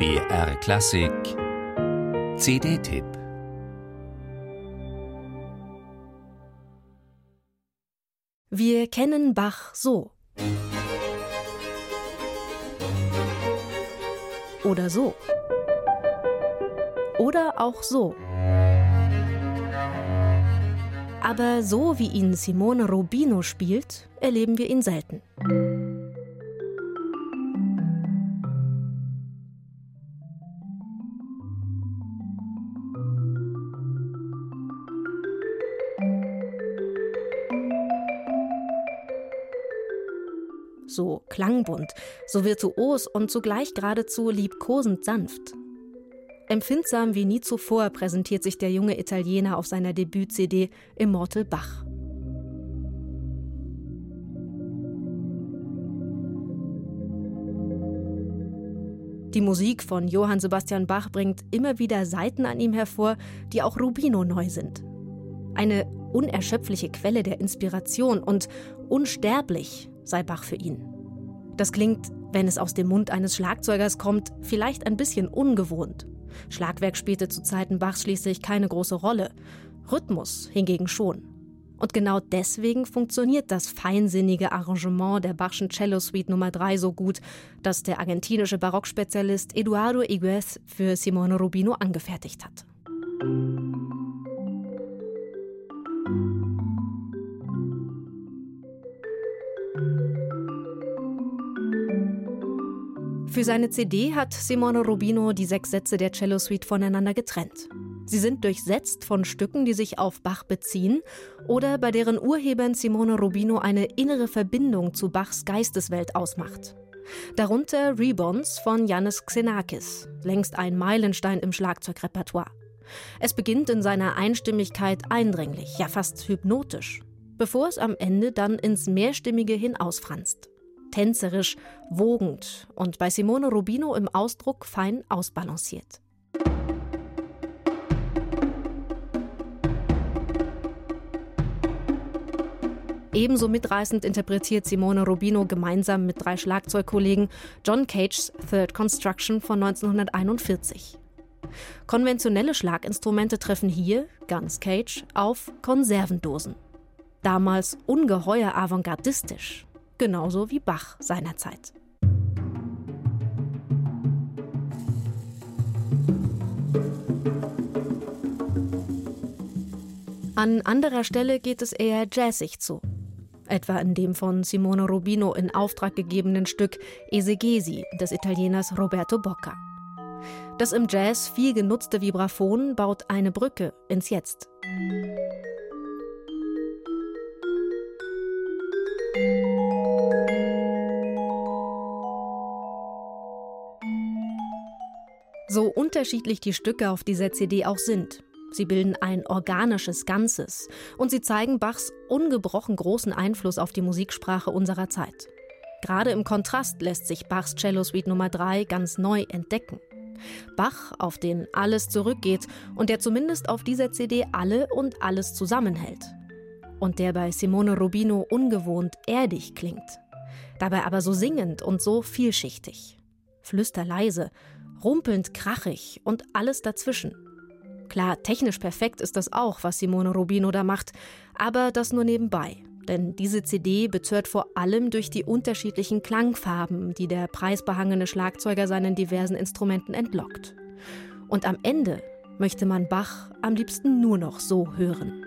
BR Klassik CD-Tipp Wir kennen Bach so. Oder so. Oder auch so. Aber so wie ihn Simone Rubino spielt, erleben wir ihn selten. So klangbunt, so virtuos und zugleich geradezu liebkosend sanft. Empfindsam wie nie zuvor präsentiert sich der junge Italiener auf seiner Debüt-CD Immortal Bach. Die Musik von Johann Sebastian Bach bringt immer wieder Seiten an ihm hervor, die auch Rubino neu sind. Eine unerschöpfliche Quelle der Inspiration und unsterblich sei Bach für ihn. Das klingt, wenn es aus dem Mund eines Schlagzeugers kommt, vielleicht ein bisschen ungewohnt. Schlagwerk spielte zu Zeiten Bachs schließlich keine große Rolle, Rhythmus hingegen schon. Und genau deswegen funktioniert das feinsinnige Arrangement der Bachschen Cello Suite Nummer 3 so gut, das der argentinische Barockspezialist Eduardo Iguez für Simone Rubino angefertigt hat. Für seine CD hat Simone Rubino die sechs Sätze der Cello Suite voneinander getrennt. Sie sind durchsetzt von Stücken, die sich auf Bach beziehen oder bei deren Urhebern Simone Rubino eine innere Verbindung zu Bachs Geisteswelt ausmacht. Darunter Rebons von Yannis Xenakis, längst ein Meilenstein im Schlagzeugrepertoire. Es beginnt in seiner Einstimmigkeit eindringlich, ja fast hypnotisch, bevor es am Ende dann ins Mehrstimmige hin ausfranst tänzerisch, wogend und bei Simone Rubino im Ausdruck fein ausbalanciert. Ebenso mitreißend interpretiert Simone Rubino gemeinsam mit drei Schlagzeugkollegen John Cages Third Construction von 1941. Konventionelle Schlaginstrumente treffen hier, ganz Cage, auf Konservendosen. Damals ungeheuer avantgardistisch, genauso wie Bach seinerzeit. An anderer Stelle geht es eher jazzig zu. Etwa in dem von Simone Rubino in Auftrag gegebenen Stück Esegesi des Italieners Roberto Bocca. Das im Jazz viel genutzte Vibraphon baut eine Brücke ins Jetzt. So unterschiedlich die Stücke auf dieser CD auch sind. Sie bilden ein organisches Ganzes und sie zeigen Bachs ungebrochen großen Einfluss auf die Musiksprache unserer Zeit. Gerade im Kontrast lässt sich Bachs Cello Suite Nummer 3 ganz neu entdecken. Bach, auf den alles zurückgeht und der zumindest auf dieser CD alle und alles zusammenhält. Und der bei Simone Rubino ungewohnt erdig klingt. Dabei aber so singend und so vielschichtig. Flüsterleise, rumpelnd krachig und alles dazwischen. Klar, technisch perfekt ist das auch, was Simone Rubino da macht, aber das nur nebenbei. Denn diese CD betört vor allem durch die unterschiedlichen Klangfarben, die der preisbehangene Schlagzeuger seinen diversen Instrumenten entlockt. Und am Ende möchte man Bach am liebsten nur noch so hören.